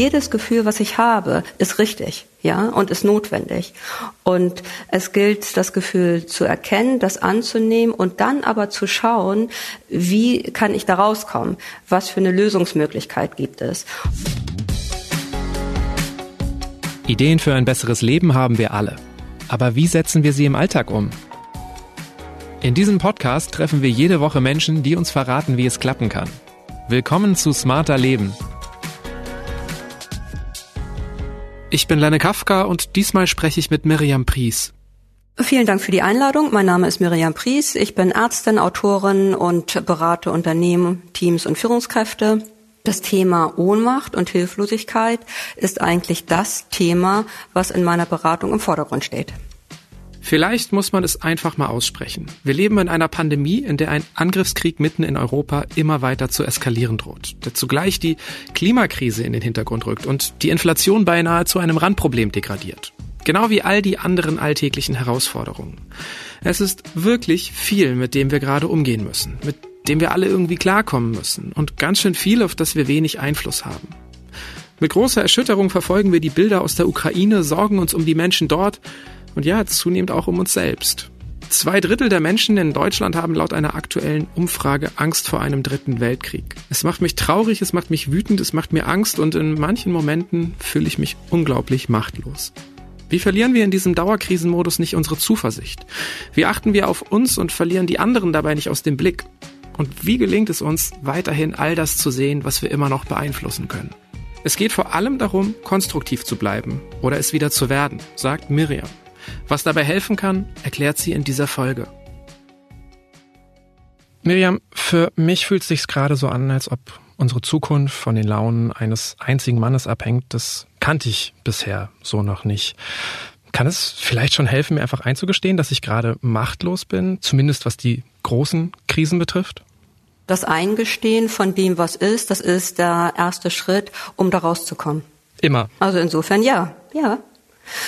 jedes Gefühl, was ich habe, ist richtig, ja, und ist notwendig. Und es gilt, das Gefühl zu erkennen, das anzunehmen und dann aber zu schauen, wie kann ich da rauskommen? Was für eine Lösungsmöglichkeit gibt es? Ideen für ein besseres Leben haben wir alle. Aber wie setzen wir sie im Alltag um? In diesem Podcast treffen wir jede Woche Menschen, die uns verraten, wie es klappen kann. Willkommen zu Smarter Leben. Ich bin Lenne Kafka und diesmal spreche ich mit Miriam Pries. Vielen Dank für die Einladung. Mein Name ist Miriam Pries. Ich bin Ärztin, Autorin und berate Unternehmen, Teams und Führungskräfte. Das Thema Ohnmacht und Hilflosigkeit ist eigentlich das Thema, was in meiner Beratung im Vordergrund steht. Vielleicht muss man es einfach mal aussprechen. Wir leben in einer Pandemie, in der ein Angriffskrieg mitten in Europa immer weiter zu eskalieren droht, der zugleich die Klimakrise in den Hintergrund rückt und die Inflation beinahe zu einem Randproblem degradiert. Genau wie all die anderen alltäglichen Herausforderungen. Es ist wirklich viel, mit dem wir gerade umgehen müssen, mit dem wir alle irgendwie klarkommen müssen und ganz schön viel, auf das wir wenig Einfluss haben. Mit großer Erschütterung verfolgen wir die Bilder aus der Ukraine, sorgen uns um die Menschen dort und ja, zunehmend auch um uns selbst. Zwei Drittel der Menschen in Deutschland haben laut einer aktuellen Umfrage Angst vor einem dritten Weltkrieg. Es macht mich traurig, es macht mich wütend, es macht mir Angst und in manchen Momenten fühle ich mich unglaublich machtlos. Wie verlieren wir in diesem Dauerkrisenmodus nicht unsere Zuversicht? Wie achten wir auf uns und verlieren die anderen dabei nicht aus dem Blick? Und wie gelingt es uns, weiterhin all das zu sehen, was wir immer noch beeinflussen können? Es geht vor allem darum, konstruktiv zu bleiben oder es wieder zu werden, sagt Miriam. Was dabei helfen kann, erklärt sie in dieser Folge. Miriam, für mich fühlt es sich gerade so an, als ob unsere Zukunft von den Launen eines einzigen Mannes abhängt. Das kannte ich bisher so noch nicht. Kann es vielleicht schon helfen, mir einfach einzugestehen, dass ich gerade machtlos bin, zumindest was die großen Krisen betrifft? Das Eingestehen von dem, was ist, das ist der erste Schritt, um da rauszukommen. Immer. Also insofern ja, ja.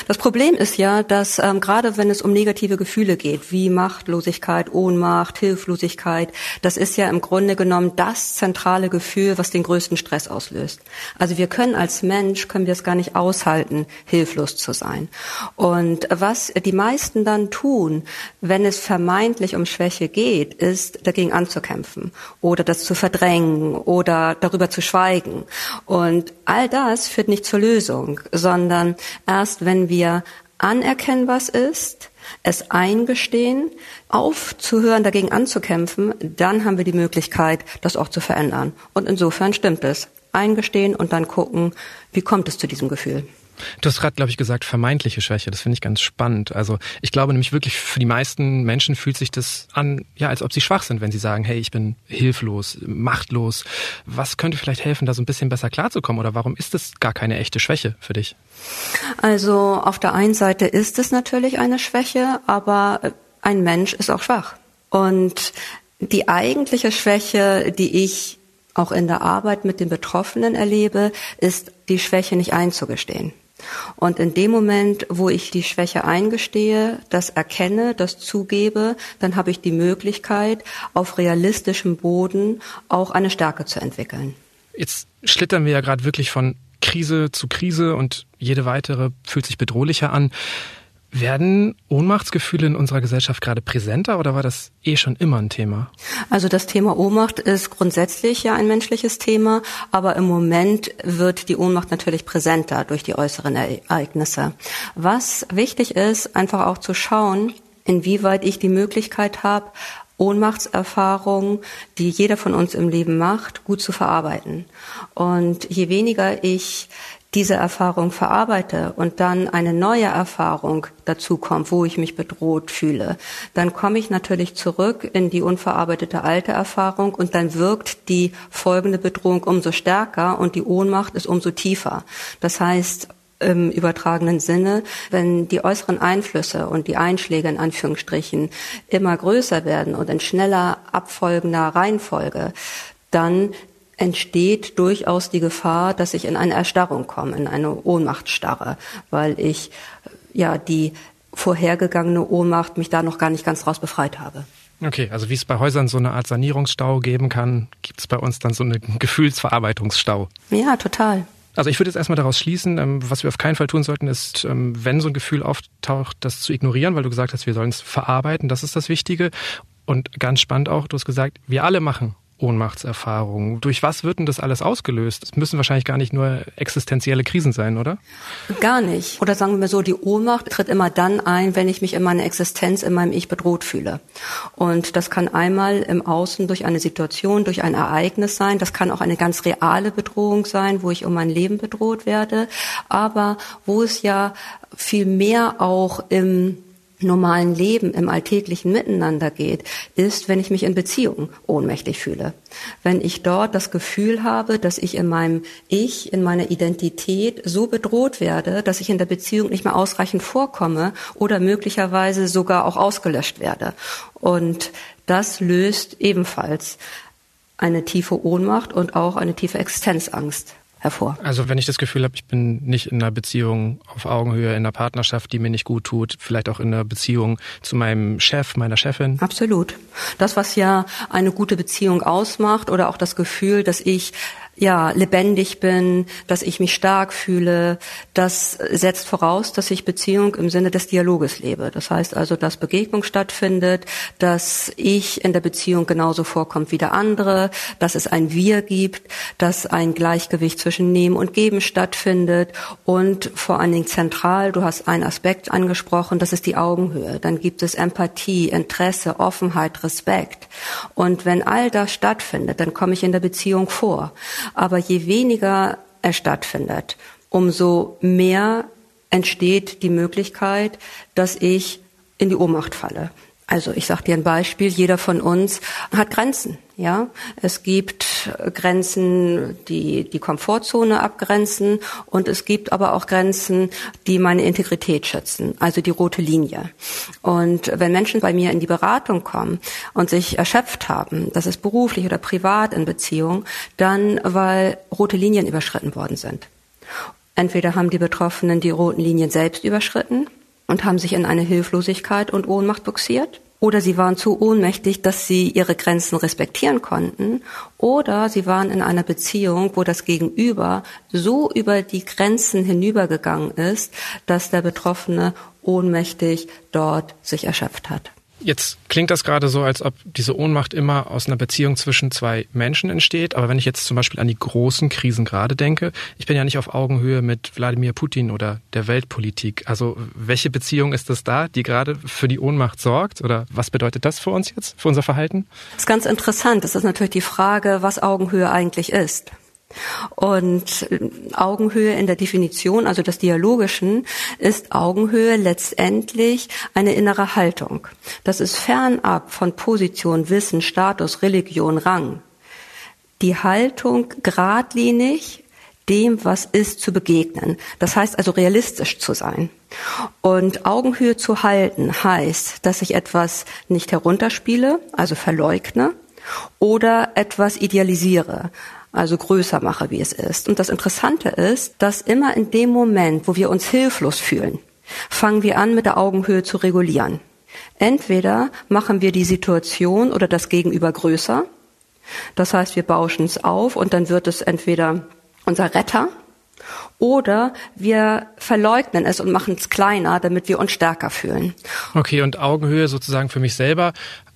Das Problem ist ja, dass ähm, gerade wenn es um negative Gefühle geht, wie Machtlosigkeit, Ohnmacht, Hilflosigkeit, das ist ja im Grunde genommen das zentrale Gefühl, was den größten Stress auslöst. Also wir können als Mensch, können wir es gar nicht aushalten, hilflos zu sein. Und was die meisten dann tun, wenn es vermeintlich um Schwäche geht, ist dagegen anzukämpfen oder das zu verdrängen oder darüber zu schweigen. Und all das führt nicht zur Lösung, sondern erst wenn wenn wir anerkennen, was ist, es eingestehen, aufzuhören, dagegen anzukämpfen, dann haben wir die Möglichkeit, das auch zu verändern. Und insofern stimmt es. Eingestehen und dann gucken, wie kommt es zu diesem Gefühl. Du hast gerade, glaube ich, gesagt, vermeintliche Schwäche. Das finde ich ganz spannend. Also ich glaube nämlich wirklich, für die meisten Menschen fühlt sich das an, ja, als ob sie schwach sind, wenn sie sagen, hey, ich bin hilflos, machtlos. Was könnte vielleicht helfen, da so ein bisschen besser klarzukommen? Oder warum ist das gar keine echte Schwäche für dich? Also auf der einen Seite ist es natürlich eine Schwäche, aber ein Mensch ist auch schwach. Und die eigentliche Schwäche, die ich auch in der Arbeit mit den Betroffenen erlebe, ist die Schwäche nicht einzugestehen. Und in dem Moment, wo ich die Schwäche eingestehe, das erkenne, das zugebe, dann habe ich die Möglichkeit, auf realistischem Boden auch eine Stärke zu entwickeln. Jetzt schlittern wir ja gerade wirklich von Krise zu Krise und jede weitere fühlt sich bedrohlicher an. Werden Ohnmachtsgefühle in unserer Gesellschaft gerade präsenter oder war das eh schon immer ein Thema? Also das Thema Ohnmacht ist grundsätzlich ja ein menschliches Thema, aber im Moment wird die Ohnmacht natürlich präsenter durch die äußeren Ereignisse. Was wichtig ist, einfach auch zu schauen, inwieweit ich die Möglichkeit habe, Ohnmachtserfahrungen, die jeder von uns im Leben macht, gut zu verarbeiten. Und je weniger ich diese Erfahrung verarbeite und dann eine neue Erfahrung dazu kommt, wo ich mich bedroht fühle, dann komme ich natürlich zurück in die unverarbeitete alte Erfahrung und dann wirkt die folgende Bedrohung umso stärker und die Ohnmacht ist umso tiefer. Das heißt, im übertragenen Sinne, wenn die äußeren Einflüsse und die Einschläge in Anführungsstrichen immer größer werden und in schneller abfolgender Reihenfolge, dann entsteht durchaus die Gefahr, dass ich in eine Erstarrung komme, in eine Ohnmachtstarre, weil ich ja die vorhergegangene Ohnmacht mich da noch gar nicht ganz raus befreit habe. Okay, also wie es bei Häusern so eine Art Sanierungsstau geben kann, gibt es bei uns dann so einen Gefühlsverarbeitungsstau. Ja, total. Also ich würde jetzt erstmal daraus schließen, ähm, was wir auf keinen Fall tun sollten, ist, ähm, wenn so ein Gefühl auftaucht, das zu ignorieren, weil du gesagt hast, wir sollen es verarbeiten, das ist das Wichtige. Und ganz spannend auch, du hast gesagt, wir alle machen Ohnmachtserfahrungen. Durch was wird denn das alles ausgelöst? Es müssen wahrscheinlich gar nicht nur existenzielle Krisen sein, oder? Gar nicht. Oder sagen wir so, die Ohnmacht tritt immer dann ein, wenn ich mich in meiner Existenz, in meinem Ich bedroht fühle. Und das kann einmal im Außen durch eine Situation, durch ein Ereignis sein. Das kann auch eine ganz reale Bedrohung sein, wo ich um mein Leben bedroht werde. Aber wo es ja viel mehr auch im normalen Leben, im alltäglichen Miteinander geht, ist, wenn ich mich in Beziehungen ohnmächtig fühle. Wenn ich dort das Gefühl habe, dass ich in meinem Ich, in meiner Identität so bedroht werde, dass ich in der Beziehung nicht mehr ausreichend vorkomme oder möglicherweise sogar auch ausgelöscht werde. Und das löst ebenfalls eine tiefe Ohnmacht und auch eine tiefe Existenzangst hervor. Also wenn ich das Gefühl habe, ich bin nicht in einer Beziehung auf Augenhöhe, in einer Partnerschaft, die mir nicht gut tut, vielleicht auch in einer Beziehung zu meinem Chef, meiner Chefin. Absolut. Das, was ja eine gute Beziehung ausmacht oder auch das Gefühl, dass ich ja, lebendig bin, dass ich mich stark fühle, das setzt voraus, dass ich Beziehung im Sinne des Dialoges lebe. Das heißt also, dass Begegnung stattfindet, dass ich in der Beziehung genauso vorkommt wie der andere, dass es ein Wir gibt, dass ein Gleichgewicht zwischen Nehmen und Geben stattfindet und vor allen Dingen zentral, du hast einen Aspekt angesprochen, das ist die Augenhöhe. Dann gibt es Empathie, Interesse, Offenheit, Respekt. Und wenn all das stattfindet, dann komme ich in der Beziehung vor. Aber je weniger er stattfindet, umso mehr entsteht die Möglichkeit, dass ich in die Ohnmacht falle. Also ich sage dir ein Beispiel, jeder von uns hat Grenzen. Ja, es gibt Grenzen, die die Komfortzone abgrenzen und es gibt aber auch Grenzen, die meine Integrität schützen, also die rote Linie. Und wenn Menschen bei mir in die Beratung kommen und sich erschöpft haben, das ist beruflich oder privat in Beziehung, dann weil rote Linien überschritten worden sind. Entweder haben die Betroffenen die roten Linien selbst überschritten und haben sich in eine Hilflosigkeit und Ohnmacht buxiert oder sie waren zu ohnmächtig, dass sie ihre Grenzen respektieren konnten, oder sie waren in einer Beziehung, wo das Gegenüber so über die Grenzen hinübergegangen ist, dass der Betroffene ohnmächtig dort sich erschöpft hat. Jetzt klingt das gerade so, als ob diese Ohnmacht immer aus einer Beziehung zwischen zwei Menschen entsteht. Aber wenn ich jetzt zum Beispiel an die großen Krisen gerade denke, ich bin ja nicht auf Augenhöhe mit Wladimir Putin oder der Weltpolitik. Also welche Beziehung ist das da, die gerade für die Ohnmacht sorgt? Oder was bedeutet das für uns jetzt, für unser Verhalten? Das ist ganz interessant. Das ist natürlich die Frage, was Augenhöhe eigentlich ist. Und Augenhöhe in der Definition, also des Dialogischen, ist Augenhöhe letztendlich eine innere Haltung. Das ist fernab von Position, Wissen, Status, Religion, Rang. Die Haltung geradlinig dem, was ist, zu begegnen. Das heißt also realistisch zu sein. Und Augenhöhe zu halten heißt, dass ich etwas nicht herunterspiele, also verleugne, oder etwas idealisiere, also größer mache, wie es ist. Und das Interessante ist, dass immer in dem Moment, wo wir uns hilflos fühlen, fangen wir an, mit der Augenhöhe zu regulieren. Entweder machen wir die Situation oder das Gegenüber größer. Das heißt, wir bauschen es auf und dann wird es entweder unser Retter oder wir verleugnen es und machen es kleiner, damit wir uns stärker fühlen. Okay, und Augenhöhe sozusagen für mich selber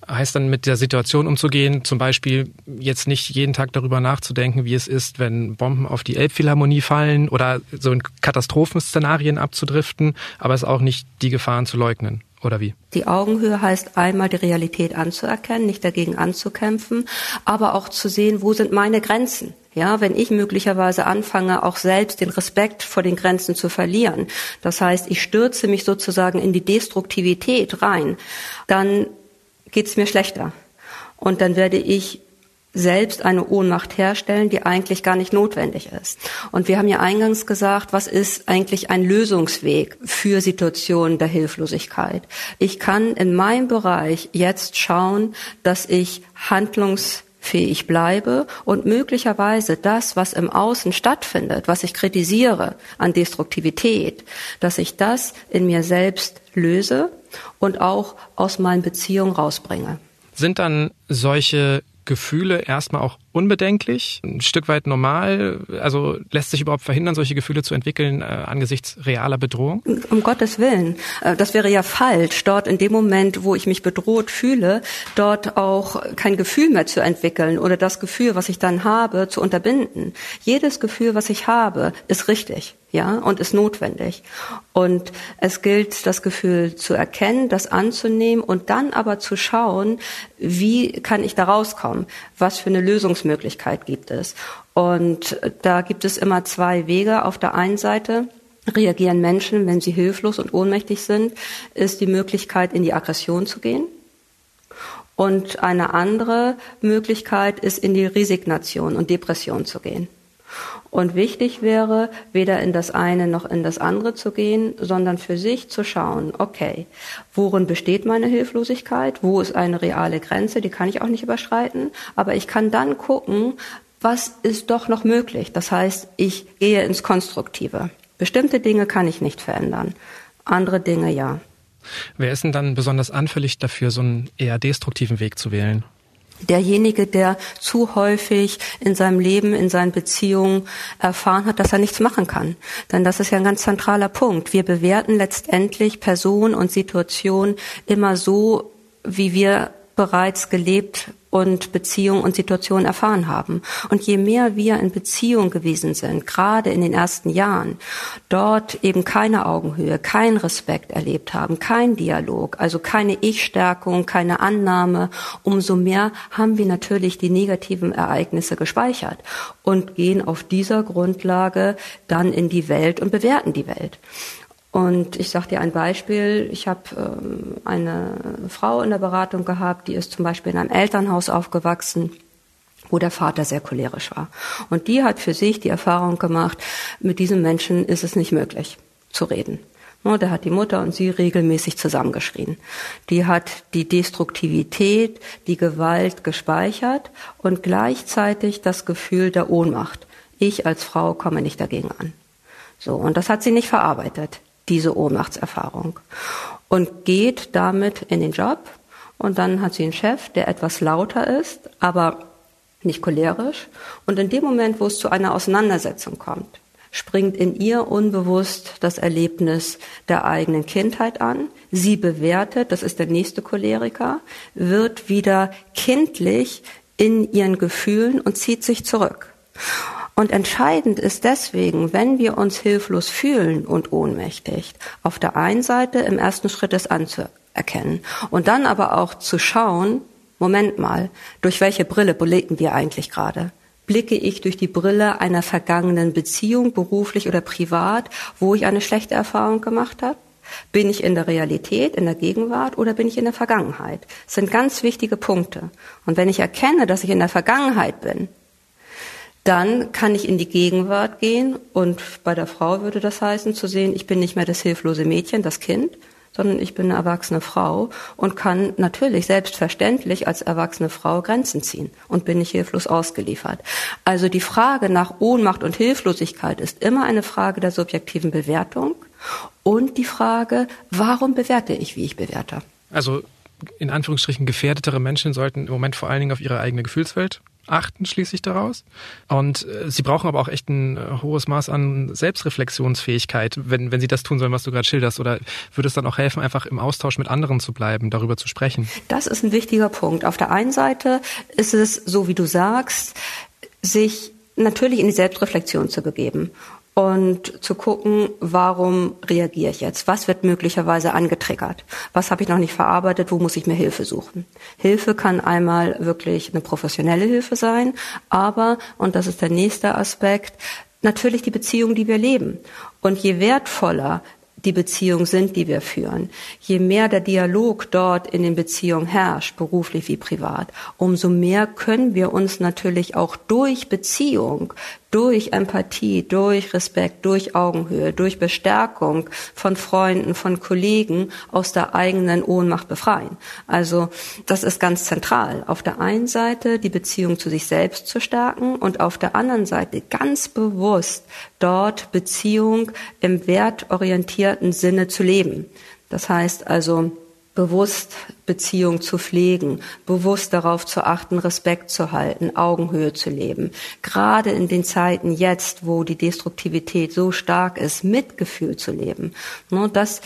heißt dann mit der Situation umzugehen, zum Beispiel jetzt nicht jeden Tag darüber nachzudenken, wie es ist, wenn Bomben auf die Elbphilharmonie fallen oder so in Katastrophenszenarien abzudriften, aber es auch nicht die Gefahren zu leugnen. Oder wie? Die Augenhöhe heißt einmal die Realität anzuerkennen, nicht dagegen anzukämpfen, aber auch zu sehen, wo sind meine Grenzen. Ja, wenn ich möglicherweise anfange, auch selbst den Respekt vor den Grenzen zu verlieren, das heißt, ich stürze mich sozusagen in die Destruktivität rein, dann geht es mir schlechter. Und dann werde ich selbst eine Ohnmacht herstellen, die eigentlich gar nicht notwendig ist. Und wir haben ja eingangs gesagt, was ist eigentlich ein Lösungsweg für Situationen der Hilflosigkeit? Ich kann in meinem Bereich jetzt schauen, dass ich handlungsfähig bleibe und möglicherweise das, was im Außen stattfindet, was ich kritisiere an Destruktivität, dass ich das in mir selbst löse und auch aus meinen Beziehungen rausbringe. Sind dann solche Gefühle erstmal auch unbedenklich, ein Stück weit normal? Also lässt sich überhaupt verhindern, solche Gefühle zu entwickeln äh, angesichts realer Bedrohung? Um Gottes Willen. Äh, das wäre ja falsch, dort in dem Moment, wo ich mich bedroht fühle, dort auch kein Gefühl mehr zu entwickeln oder das Gefühl, was ich dann habe, zu unterbinden. Jedes Gefühl, was ich habe, ist richtig ja, und ist notwendig. Und es gilt, das Gefühl zu erkennen, das anzunehmen und dann aber zu schauen, wie kann ich da rauskommen? Was für eine Lösungsmöglichkeit gibt es? Und da gibt es immer zwei Wege. Auf der einen Seite reagieren Menschen, wenn sie hilflos und ohnmächtig sind, ist die Möglichkeit, in die Aggression zu gehen. Und eine andere Möglichkeit ist, in die Resignation und Depression zu gehen. Und wichtig wäre, weder in das eine noch in das andere zu gehen, sondern für sich zu schauen, okay, worin besteht meine Hilflosigkeit? Wo ist eine reale Grenze? Die kann ich auch nicht überschreiten. Aber ich kann dann gucken, was ist doch noch möglich? Das heißt, ich gehe ins Konstruktive. Bestimmte Dinge kann ich nicht verändern. Andere Dinge ja. Wer ist denn dann besonders anfällig dafür, so einen eher destruktiven Weg zu wählen? Derjenige, der zu häufig in seinem Leben, in seinen Beziehungen erfahren hat, dass er nichts machen kann. Denn das ist ja ein ganz zentraler Punkt. Wir bewerten letztendlich Person und Situation immer so, wie wir bereits gelebt und Beziehung und Situation erfahren haben. Und je mehr wir in Beziehung gewesen sind, gerade in den ersten Jahren, dort eben keine Augenhöhe, kein Respekt erlebt haben, kein Dialog, also keine Ich-Stärkung, keine Annahme, umso mehr haben wir natürlich die negativen Ereignisse gespeichert und gehen auf dieser Grundlage dann in die Welt und bewerten die Welt. Und ich sage dir ein Beispiel. Ich habe ähm, eine Frau in der Beratung gehabt, die ist zum Beispiel in einem Elternhaus aufgewachsen wo der Vater sehr cholerisch war. Und die hat für sich die Erfahrung gemacht, mit diesem Menschen ist es nicht möglich zu reden. Ne, da hat die Mutter und sie regelmäßig zusammengeschrien. Die hat die Destruktivität, die Gewalt gespeichert und gleichzeitig das Gefühl der Ohnmacht. Ich als Frau komme nicht dagegen an. So, und das hat sie nicht verarbeitet diese Ohnmachtserfahrung und geht damit in den Job und dann hat sie einen Chef, der etwas lauter ist, aber nicht cholerisch und in dem Moment, wo es zu einer Auseinandersetzung kommt, springt in ihr unbewusst das Erlebnis der eigenen Kindheit an. Sie bewertet, das ist der nächste Choleriker, wird wieder kindlich in ihren Gefühlen und zieht sich zurück. Und entscheidend ist deswegen, wenn wir uns hilflos fühlen und ohnmächtig, auf der einen Seite im ersten Schritt es anzuerkennen und dann aber auch zu schauen, Moment mal, durch welche Brille blicken wir eigentlich gerade? Blicke ich durch die Brille einer vergangenen Beziehung, beruflich oder privat, wo ich eine schlechte Erfahrung gemacht habe? Bin ich in der Realität, in der Gegenwart oder bin ich in der Vergangenheit? Das sind ganz wichtige Punkte. Und wenn ich erkenne, dass ich in der Vergangenheit bin, dann kann ich in die Gegenwart gehen und bei der Frau würde das heißen, zu sehen, ich bin nicht mehr das hilflose Mädchen, das Kind, sondern ich bin eine erwachsene Frau und kann natürlich selbstverständlich als erwachsene Frau Grenzen ziehen und bin nicht hilflos ausgeliefert. Also die Frage nach Ohnmacht und Hilflosigkeit ist immer eine Frage der subjektiven Bewertung und die Frage, warum bewerte ich, wie ich bewerte. Also in Anführungsstrichen gefährdetere Menschen sollten im Moment vor allen Dingen auf ihre eigene Gefühlswelt achten schließlich daraus. Und äh, sie brauchen aber auch echt ein äh, hohes Maß an Selbstreflexionsfähigkeit, wenn, wenn sie das tun sollen, was du gerade schilderst. Oder würde es dann auch helfen, einfach im Austausch mit anderen zu bleiben, darüber zu sprechen? Das ist ein wichtiger Punkt. Auf der einen Seite ist es, so wie du sagst, sich natürlich in die Selbstreflexion zu begeben und zu gucken, warum reagiere ich jetzt? Was wird möglicherweise angetriggert? Was habe ich noch nicht verarbeitet? Wo muss ich mir Hilfe suchen? Hilfe kann einmal wirklich eine professionelle Hilfe sein, aber, und das ist der nächste Aspekt, natürlich die Beziehung, die wir leben. Und je wertvoller die Beziehungen sind, die wir führen. Je mehr der Dialog dort in den Beziehungen herrscht, beruflich wie privat, umso mehr können wir uns natürlich auch durch Beziehung durch Empathie, durch Respekt, durch Augenhöhe, durch Bestärkung von Freunden, von Kollegen aus der eigenen Ohnmacht befreien. Also das ist ganz zentral. Auf der einen Seite die Beziehung zu sich selbst zu stärken und auf der anderen Seite ganz bewusst dort Beziehung im wertorientierten Sinne zu leben. Das heißt also, bewusst Beziehung zu pflegen, bewusst darauf zu achten, Respekt zu halten, Augenhöhe zu leben. Gerade in den Zeiten jetzt, wo die Destruktivität so stark ist, Mitgefühl zu leben. Ne, das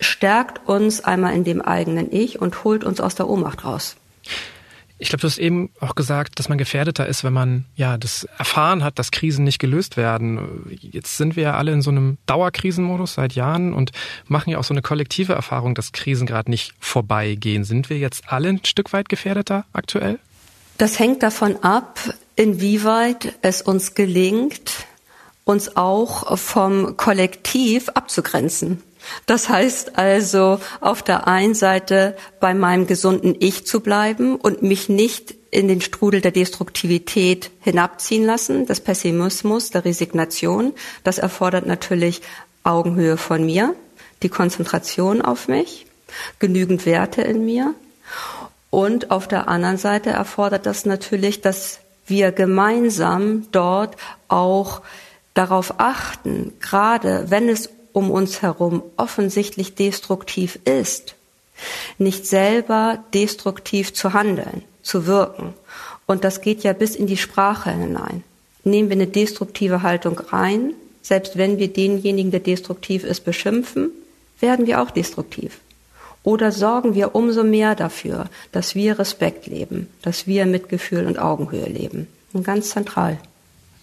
stärkt uns einmal in dem eigenen Ich und holt uns aus der Ohnmacht raus. Ich glaube, du hast eben auch gesagt, dass man gefährdeter ist, wenn man ja das erfahren hat, dass Krisen nicht gelöst werden. Jetzt sind wir ja alle in so einem Dauerkrisenmodus seit Jahren und machen ja auch so eine kollektive Erfahrung, dass Krisen gerade nicht vorbeigehen. Sind wir jetzt alle ein Stück weit gefährdeter aktuell? Das hängt davon ab, inwieweit es uns gelingt, uns auch vom Kollektiv abzugrenzen. Das heißt also, auf der einen Seite bei meinem gesunden Ich zu bleiben und mich nicht in den Strudel der Destruktivität hinabziehen lassen, des Pessimismus, der Resignation. Das erfordert natürlich Augenhöhe von mir, die Konzentration auf mich, genügend Werte in mir. Und auf der anderen Seite erfordert das natürlich, dass wir gemeinsam dort auch darauf achten, gerade wenn es um uns herum offensichtlich destruktiv ist, nicht selber destruktiv zu handeln, zu wirken. Und das geht ja bis in die Sprache hinein. Nehmen wir eine destruktive Haltung rein, selbst wenn wir denjenigen, der destruktiv ist, beschimpfen, werden wir auch destruktiv. Oder sorgen wir umso mehr dafür, dass wir Respekt leben, dass wir Mitgefühl und Augenhöhe leben. Und ganz zentral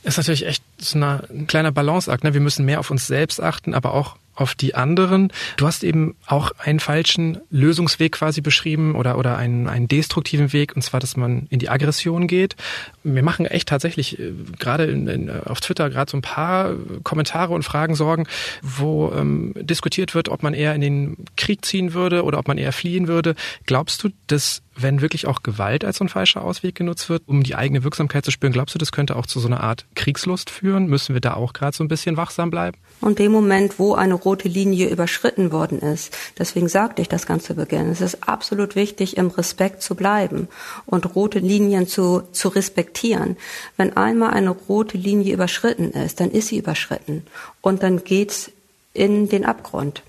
ist natürlich echt so ein kleiner Balanceakt. Ne? Wir müssen mehr auf uns selbst achten, aber auch auf die anderen. Du hast eben auch einen falschen Lösungsweg quasi beschrieben oder, oder einen, einen destruktiven Weg, und zwar, dass man in die Aggression geht. Wir machen echt tatsächlich äh, gerade in, in, auf Twitter gerade so ein paar Kommentare und Fragen sorgen, wo ähm, diskutiert wird, ob man eher in den Krieg ziehen würde oder ob man eher fliehen würde. Glaubst du, dass wenn wirklich auch Gewalt als so ein falscher Ausweg genutzt wird, um die eigene Wirksamkeit zu spüren, glaubst du, das könnte auch zu so einer Art Kriegslust führen? Müssen wir da auch gerade so ein bisschen wachsam bleiben? Und dem Moment, wo eine rote Linie überschritten worden ist, deswegen sagte ich das ganz zu Beginn, es ist absolut wichtig, im Respekt zu bleiben und rote Linien zu, zu respektieren. Wenn einmal eine rote Linie überschritten ist, dann ist sie überschritten und dann geht's in den Abgrund.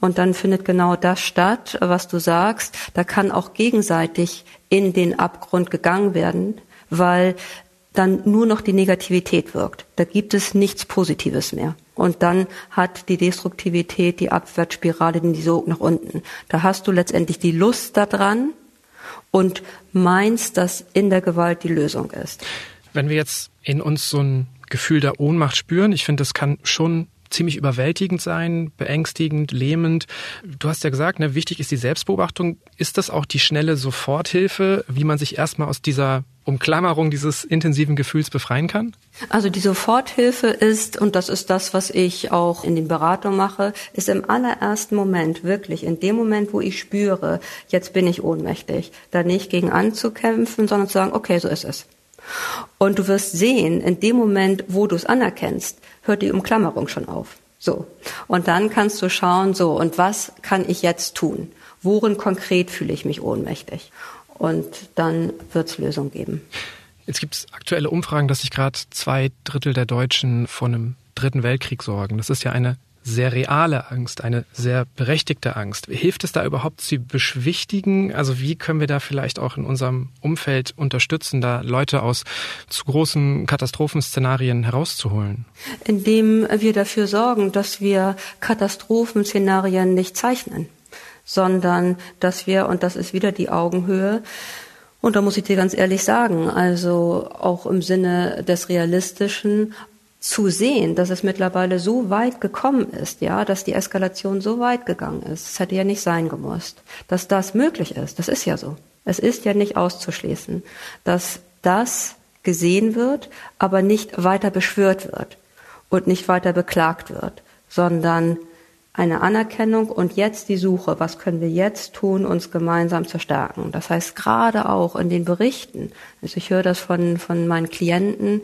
Und dann findet genau das statt, was du sagst. Da kann auch gegenseitig in den Abgrund gegangen werden, weil dann nur noch die Negativität wirkt. Da gibt es nichts Positives mehr. Und dann hat die Destruktivität die Abwärtsspirale den Sog nach unten. Da hast du letztendlich die Lust daran und meinst, dass in der Gewalt die Lösung ist. Wenn wir jetzt in uns so ein Gefühl der Ohnmacht spüren, ich finde, das kann schon ziemlich überwältigend sein, beängstigend, lähmend. Du hast ja gesagt, ne, wichtig ist die Selbstbeobachtung. Ist das auch die schnelle Soforthilfe, wie man sich erstmal aus dieser Umklammerung dieses intensiven Gefühls befreien kann? Also die Soforthilfe ist, und das ist das, was ich auch in den Beratungen mache, ist im allerersten Moment wirklich, in dem Moment, wo ich spüre, jetzt bin ich ohnmächtig, da nicht gegen anzukämpfen, sondern zu sagen, okay, so ist es. Und du wirst sehen, in dem Moment, wo du es anerkennst, hört die Umklammerung schon auf. So. Und dann kannst du schauen, so, und was kann ich jetzt tun? Worin konkret fühle ich mich ohnmächtig? Und dann wird es Lösungen geben. Jetzt gibt es aktuelle Umfragen, dass sich gerade zwei Drittel der Deutschen vor einem dritten Weltkrieg sorgen. Das ist ja eine sehr reale Angst, eine sehr berechtigte Angst. Hilft es da überhaupt zu beschwichtigen? Also wie können wir da vielleicht auch in unserem Umfeld unterstützen, da Leute aus zu großen Katastrophenszenarien herauszuholen? Indem wir dafür sorgen, dass wir Katastrophenszenarien nicht zeichnen, sondern dass wir, und das ist wieder die Augenhöhe, und da muss ich dir ganz ehrlich sagen, also auch im Sinne des Realistischen, zu sehen, dass es mittlerweile so weit gekommen ist, ja, dass die Eskalation so weit gegangen ist. Es hätte ja nicht sein gemusst. Dass das möglich ist, das ist ja so. Es ist ja nicht auszuschließen, dass das gesehen wird, aber nicht weiter beschwört wird und nicht weiter beklagt wird, sondern eine Anerkennung und jetzt die Suche, was können wir jetzt tun, uns gemeinsam zu stärken. Das heißt, gerade auch in den Berichten, also ich höre das von, von meinen Klienten,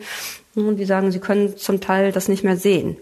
die sagen, sie können zum Teil das nicht mehr sehen.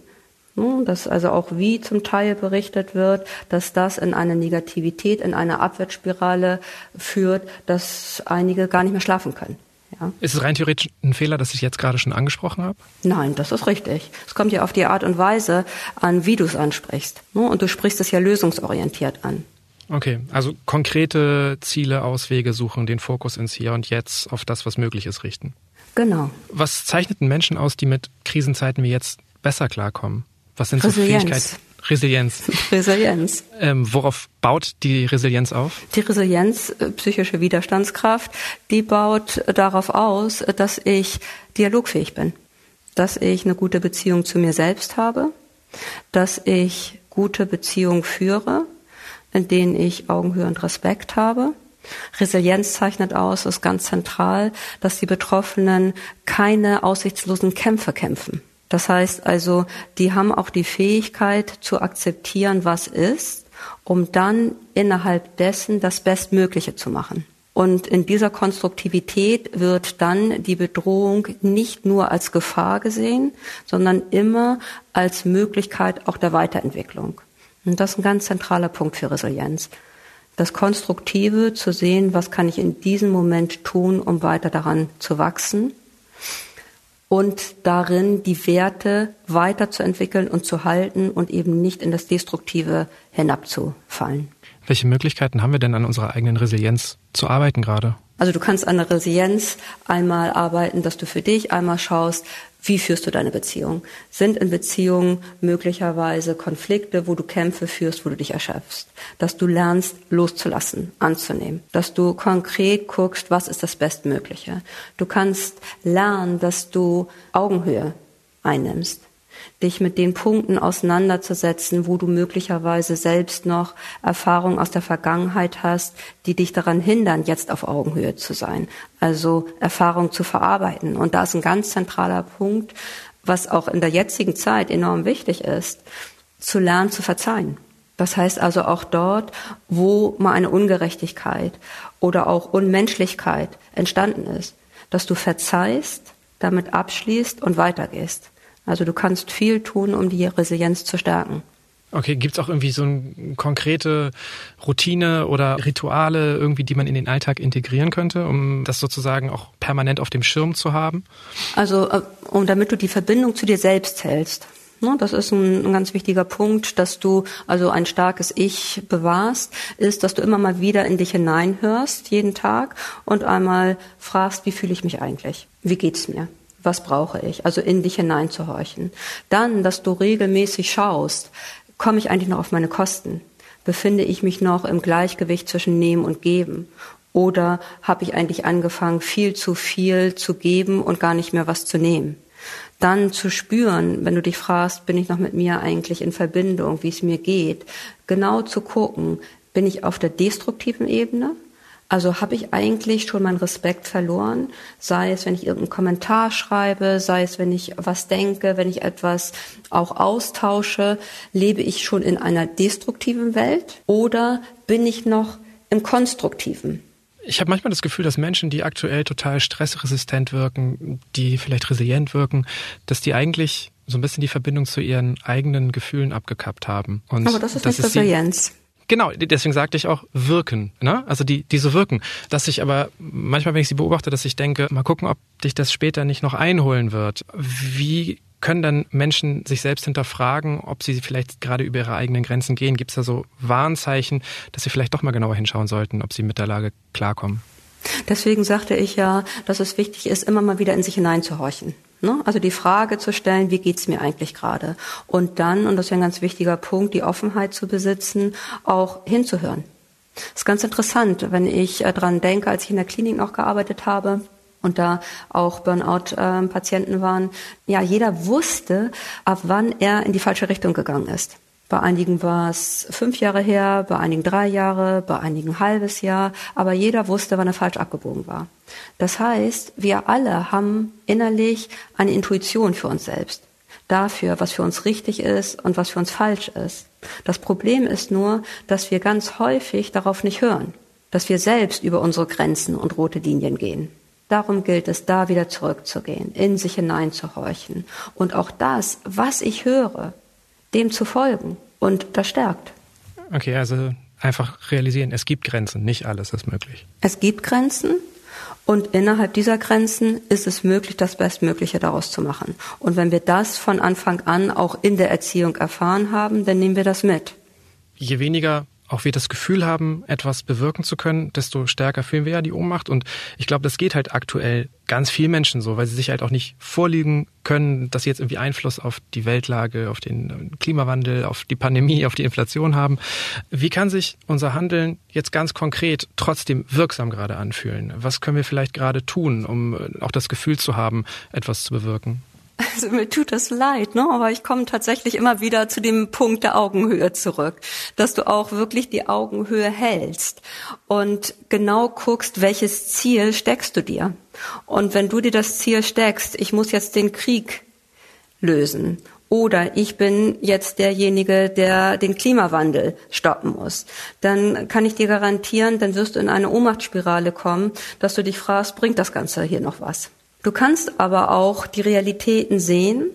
Dass also auch wie zum Teil berichtet wird, dass das in eine Negativität, in eine Abwärtsspirale führt, dass einige gar nicht mehr schlafen können. Ja. Ist es rein theoretisch ein Fehler, dass ich jetzt gerade schon angesprochen habe? Nein, das ist richtig. Es kommt ja auf die Art und Weise an, wie du es ansprichst. Und du sprichst es ja lösungsorientiert an. Okay, also konkrete Ziele, Auswege suchen, den Fokus ins Hier und Jetzt auf das, was möglich ist, richten. Genau. Was zeichnet einen Menschen aus, die mit Krisenzeiten wie jetzt besser klarkommen? Was sind Resilienz. so Fähigkeiten? Resilienz. Resilienz. Ähm, worauf baut die Resilienz auf? Die Resilienz, äh, psychische Widerstandskraft, die baut darauf aus, dass ich dialogfähig bin, dass ich eine gute Beziehung zu mir selbst habe, dass ich gute Beziehungen führe, in denen ich Augenhöhe und Respekt habe. Resilienz zeichnet aus, ist ganz zentral, dass die Betroffenen keine aussichtslosen Kämpfe kämpfen. Das heißt also, die haben auch die Fähigkeit zu akzeptieren, was ist, um dann innerhalb dessen das Bestmögliche zu machen. Und in dieser Konstruktivität wird dann die Bedrohung nicht nur als Gefahr gesehen, sondern immer als Möglichkeit auch der Weiterentwicklung. Und das ist ein ganz zentraler Punkt für Resilienz. Das Konstruktive zu sehen, was kann ich in diesem Moment tun, um weiter daran zu wachsen und darin die Werte weiterzuentwickeln und zu halten und eben nicht in das Destruktive hinabzufallen. Welche Möglichkeiten haben wir denn an unserer eigenen Resilienz zu arbeiten gerade? Also du kannst an der Resilienz einmal arbeiten, dass du für dich einmal schaust, wie führst du deine Beziehung? Sind in Beziehungen möglicherweise Konflikte, wo du Kämpfe führst, wo du dich erschöpfst? Dass du lernst, loszulassen, anzunehmen. Dass du konkret guckst, was ist das Bestmögliche? Du kannst lernen, dass du Augenhöhe einnimmst dich mit den Punkten auseinanderzusetzen, wo du möglicherweise selbst noch Erfahrungen aus der Vergangenheit hast, die dich daran hindern, jetzt auf Augenhöhe zu sein. Also Erfahrung zu verarbeiten. Und da ist ein ganz zentraler Punkt, was auch in der jetzigen Zeit enorm wichtig ist, zu lernen zu verzeihen. Das heißt also auch dort, wo mal eine Ungerechtigkeit oder auch Unmenschlichkeit entstanden ist, dass du verzeihst, damit abschließt und weitergehst. Also du kannst viel tun, um die Resilienz zu stärken. Okay, gibt's auch irgendwie so eine konkrete Routine oder Rituale, irgendwie, die man in den Alltag integrieren könnte, um das sozusagen auch permanent auf dem Schirm zu haben? Also, äh, um damit du die Verbindung zu dir selbst hältst. Ne, das ist ein, ein, ganz wichtiger Punkt, dass du also ein starkes Ich bewahrst, ist, dass du immer mal wieder in dich hineinhörst, jeden Tag, und einmal fragst, wie fühle ich mich eigentlich? Wie geht's mir? Was brauche ich? Also in dich hineinzuhorchen. Dann, dass du regelmäßig schaust, komme ich eigentlich noch auf meine Kosten? Befinde ich mich noch im Gleichgewicht zwischen Nehmen und Geben? Oder habe ich eigentlich angefangen, viel zu viel zu geben und gar nicht mehr was zu nehmen? Dann zu spüren, wenn du dich fragst, bin ich noch mit mir eigentlich in Verbindung, wie es mir geht, genau zu gucken, bin ich auf der destruktiven Ebene also habe ich eigentlich schon meinen Respekt verloren, sei es, wenn ich irgendeinen Kommentar schreibe, sei es, wenn ich was denke, wenn ich etwas auch austausche, lebe ich schon in einer destruktiven Welt oder bin ich noch im konstruktiven? Ich habe manchmal das Gefühl, dass Menschen, die aktuell total stressresistent wirken, die vielleicht resilient wirken, dass die eigentlich so ein bisschen die Verbindung zu ihren eigenen Gefühlen abgekappt haben. Und Aber das ist nicht Resilienz. Genau, deswegen sagte ich auch wirken, ne? Also die, die so wirken. Dass ich aber manchmal, wenn ich sie beobachte, dass ich denke, mal gucken, ob dich das später nicht noch einholen wird. Wie können dann Menschen sich selbst hinterfragen, ob sie vielleicht gerade über ihre eigenen Grenzen gehen? Gibt es da so Warnzeichen, dass sie vielleicht doch mal genauer hinschauen sollten, ob sie mit der Lage klarkommen? Deswegen sagte ich ja, dass es wichtig ist, immer mal wieder in sich hineinzuhorchen. Ne? Also die Frage zu stellen, wie geht's mir eigentlich gerade? Und dann, und das ist ein ganz wichtiger Punkt, die Offenheit zu besitzen, auch hinzuhören. Das ist ganz interessant, wenn ich äh, dran denke, als ich in der Klinik noch gearbeitet habe, und da auch Burnout-Patienten ähm, waren, ja, jeder wusste, ab wann er in die falsche Richtung gegangen ist. Bei einigen war es fünf Jahre her, bei einigen drei Jahre, bei einigen ein halbes Jahr, aber jeder wusste, wann er falsch abgebogen war. Das heißt, wir alle haben innerlich eine Intuition für uns selbst, dafür, was für uns richtig ist und was für uns falsch ist. Das Problem ist nur, dass wir ganz häufig darauf nicht hören, dass wir selbst über unsere Grenzen und rote Linien gehen. Darum gilt es, da wieder zurückzugehen, in sich hineinzuhorchen. Und auch das, was ich höre, dem zu folgen. Und das stärkt. Okay, also einfach realisieren, es gibt Grenzen, nicht alles ist möglich. Es gibt Grenzen und innerhalb dieser Grenzen ist es möglich, das Bestmögliche daraus zu machen. Und wenn wir das von Anfang an auch in der Erziehung erfahren haben, dann nehmen wir das mit. Je weniger auch wir das Gefühl haben, etwas bewirken zu können, desto stärker fühlen wir ja die Ohnmacht. Und ich glaube, das geht halt aktuell ganz vielen Menschen so, weil sie sich halt auch nicht vorliegen können, dass sie jetzt irgendwie Einfluss auf die Weltlage, auf den Klimawandel, auf die Pandemie, auf die Inflation haben. Wie kann sich unser Handeln jetzt ganz konkret trotzdem wirksam gerade anfühlen? Was können wir vielleicht gerade tun, um auch das Gefühl zu haben, etwas zu bewirken? Also mir tut das leid, ne? aber ich komme tatsächlich immer wieder zu dem Punkt der Augenhöhe zurück, dass du auch wirklich die Augenhöhe hältst und genau guckst, welches Ziel steckst du dir. Und wenn du dir das Ziel steckst, ich muss jetzt den Krieg lösen oder ich bin jetzt derjenige, der den Klimawandel stoppen muss, dann kann ich dir garantieren, dann wirst du in eine Ohnmachtsspirale kommen, dass du dich fragst, bringt das Ganze hier noch was? Du kannst aber auch die Realitäten sehen,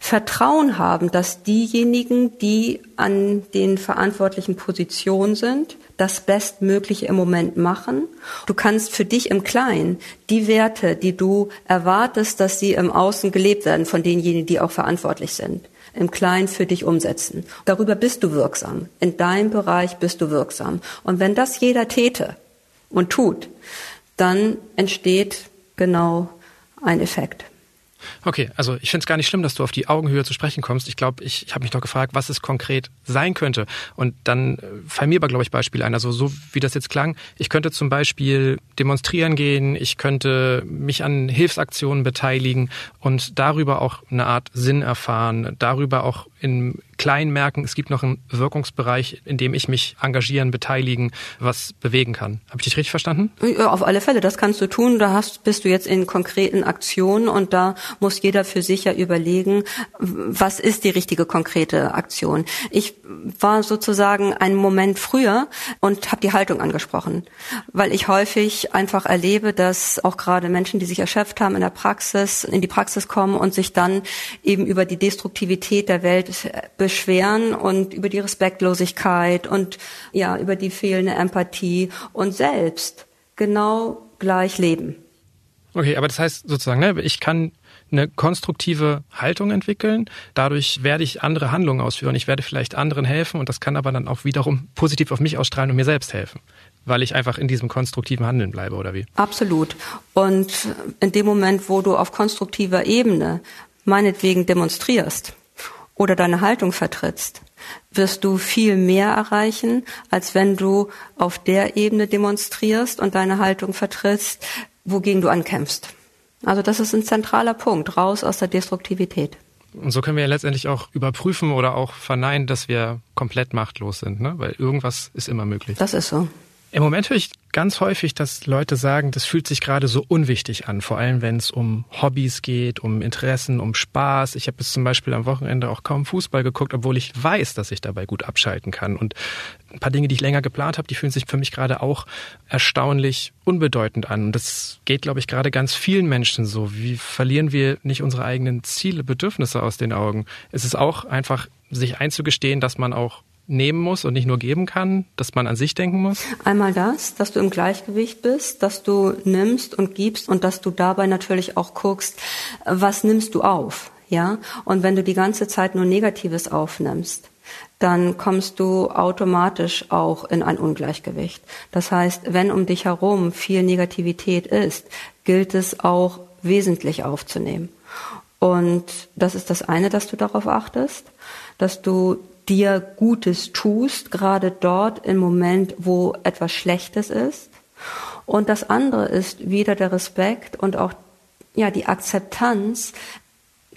Vertrauen haben, dass diejenigen, die an den verantwortlichen Positionen sind, das Bestmögliche im Moment machen. Du kannst für dich im Kleinen die Werte, die du erwartest, dass sie im Außen gelebt werden von denjenigen, die auch verantwortlich sind, im Kleinen für dich umsetzen. Darüber bist du wirksam. In deinem Bereich bist du wirksam. Und wenn das jeder täte und tut, dann entsteht genau ein Effekt. Okay, also ich finde es gar nicht schlimm, dass du auf die Augenhöhe zu sprechen kommst. Ich glaube, ich, ich habe mich doch gefragt, was es konkret sein könnte. Und dann äh, fallen mir aber, glaube ich, Beispiele ein. Also so wie das jetzt klang, ich könnte zum Beispiel demonstrieren gehen, ich könnte mich an Hilfsaktionen beteiligen und darüber auch eine Art Sinn erfahren, darüber auch in klein merken, es gibt noch einen Wirkungsbereich, in dem ich mich engagieren, beteiligen, was bewegen kann. Habe ich dich richtig verstanden? Ja, auf alle Fälle, das kannst du tun. Da hast, bist du jetzt in konkreten Aktionen und da muss jeder für sich ja überlegen, was ist die richtige konkrete Aktion. Ich war sozusagen einen Moment früher und habe die Haltung angesprochen, weil ich häufig einfach erlebe, dass auch gerade Menschen, die sich erschöpft haben in der Praxis, in die Praxis kommen und sich dann eben über die Destruktivität der Welt beschweren und über die Respektlosigkeit und ja, über die fehlende Empathie und selbst genau gleich leben. Okay, aber das heißt sozusagen, ne, ich kann eine konstruktive Haltung entwickeln. Dadurch werde ich andere Handlungen ausführen. Ich werde vielleicht anderen helfen und das kann aber dann auch wiederum positiv auf mich ausstrahlen und mir selbst helfen, weil ich einfach in diesem konstruktiven Handeln bleibe oder wie? Absolut. Und in dem Moment, wo du auf konstruktiver Ebene meinetwegen demonstrierst, oder deine Haltung vertrittst, wirst du viel mehr erreichen, als wenn du auf der Ebene demonstrierst und deine Haltung vertrittst, wogegen du ankämpfst. Also das ist ein zentraler Punkt, raus aus der Destruktivität. Und so können wir ja letztendlich auch überprüfen oder auch verneinen, dass wir komplett machtlos sind, ne? weil irgendwas ist immer möglich. Das ist so. Im Moment höre ich ganz häufig, dass Leute sagen, das fühlt sich gerade so unwichtig an, vor allem wenn es um Hobbys geht, um Interessen, um Spaß. Ich habe bis zum Beispiel am Wochenende auch kaum Fußball geguckt, obwohl ich weiß, dass ich dabei gut abschalten kann. Und ein paar Dinge, die ich länger geplant habe, die fühlen sich für mich gerade auch erstaunlich unbedeutend an. Und das geht, glaube ich, gerade ganz vielen Menschen so. Wie verlieren wir nicht unsere eigenen Ziele, Bedürfnisse aus den Augen? Es ist auch einfach, sich einzugestehen, dass man auch nehmen muss und nicht nur geben kann, dass man an sich denken muss? Einmal das, dass du im Gleichgewicht bist, dass du nimmst und gibst und dass du dabei natürlich auch guckst, was nimmst du auf, ja? Und wenn du die ganze Zeit nur Negatives aufnimmst, dann kommst du automatisch auch in ein Ungleichgewicht. Das heißt, wenn um dich herum viel Negativität ist, gilt es auch wesentlich aufzunehmen. Und das ist das eine, dass du darauf achtest, dass du dir Gutes tust, gerade dort im Moment, wo etwas Schlechtes ist. Und das andere ist wieder der Respekt und auch ja die Akzeptanz.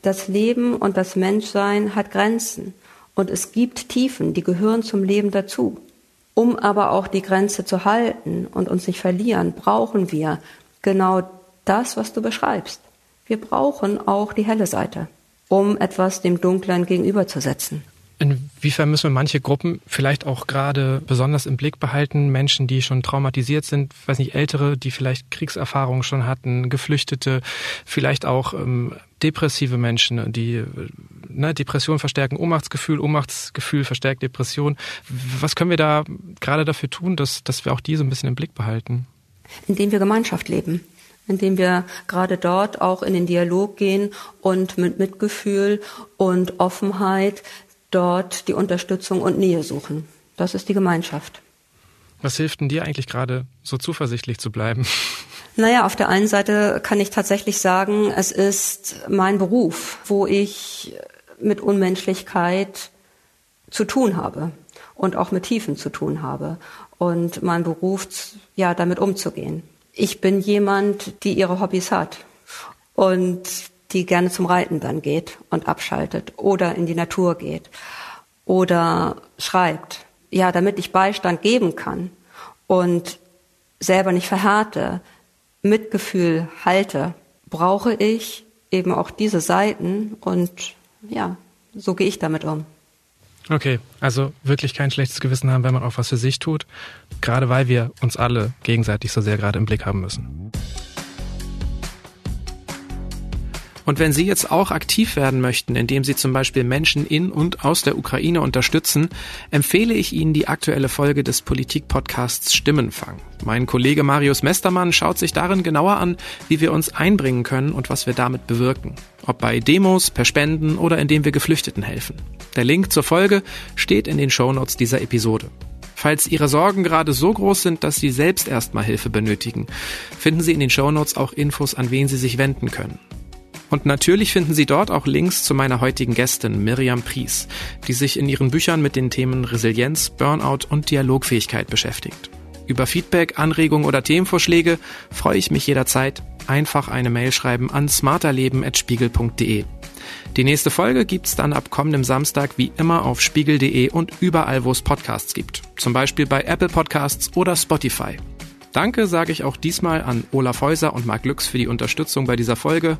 Das Leben und das Menschsein hat Grenzen und es gibt Tiefen, die gehören zum Leben dazu. Um aber auch die Grenze zu halten und uns nicht verlieren, brauchen wir genau das, was du beschreibst. Wir brauchen auch die helle Seite, um etwas dem Dunklen gegenüberzusetzen. Inwiefern müssen wir manche Gruppen vielleicht auch gerade besonders im Blick behalten? Menschen, die schon traumatisiert sind, weiß nicht, Ältere, die vielleicht Kriegserfahrungen schon hatten, Geflüchtete, vielleicht auch ähm, depressive Menschen, die ne, Depression verstärken, Ohnmachtsgefühl, Ohnmachtsgefühl verstärkt Depression. Was können wir da gerade dafür tun, dass, dass wir auch die so ein bisschen im Blick behalten? Indem wir Gemeinschaft leben indem wir gerade dort auch in den Dialog gehen und mit Mitgefühl und Offenheit dort die Unterstützung und Nähe suchen. Das ist die Gemeinschaft. Was hilft denn dir eigentlich gerade, so zuversichtlich zu bleiben? Naja, auf der einen Seite kann ich tatsächlich sagen, es ist mein Beruf, wo ich mit Unmenschlichkeit zu tun habe und auch mit Tiefen zu tun habe und mein Beruf, ja, damit umzugehen. Ich bin jemand, die ihre Hobbys hat und die gerne zum Reiten dann geht und abschaltet oder in die Natur geht oder schreibt. Ja, damit ich Beistand geben kann und selber nicht verhärte, Mitgefühl halte, brauche ich eben auch diese Seiten und ja, so gehe ich damit um. Okay, also wirklich kein schlechtes Gewissen haben, wenn man auch was für sich tut, gerade weil wir uns alle gegenseitig so sehr gerade im Blick haben müssen. Und wenn Sie jetzt auch aktiv werden möchten, indem Sie zum Beispiel Menschen in und aus der Ukraine unterstützen, empfehle ich Ihnen die aktuelle Folge des Politik-Podcasts Stimmenfang. Mein Kollege Marius Mestermann schaut sich darin genauer an, wie wir uns einbringen können und was wir damit bewirken. Ob bei Demos, per Spenden oder indem wir Geflüchteten helfen. Der Link zur Folge steht in den Shownotes dieser Episode. Falls Ihre Sorgen gerade so groß sind, dass Sie selbst erstmal Hilfe benötigen, finden Sie in den Shownotes auch Infos, an wen Sie sich wenden können. Und natürlich finden Sie dort auch Links zu meiner heutigen Gästin Miriam Pries, die sich in ihren Büchern mit den Themen Resilienz, Burnout und Dialogfähigkeit beschäftigt. Über Feedback, Anregungen oder Themenvorschläge freue ich mich jederzeit. Einfach eine Mail schreiben an smarterleben.spiegel.de. Die nächste Folge gibt's dann ab kommendem Samstag wie immer auf spiegel.de und überall, wo es Podcasts gibt. Zum Beispiel bei Apple Podcasts oder Spotify. Danke sage ich auch diesmal an Olaf Häuser und Marc Lüx für die Unterstützung bei dieser Folge.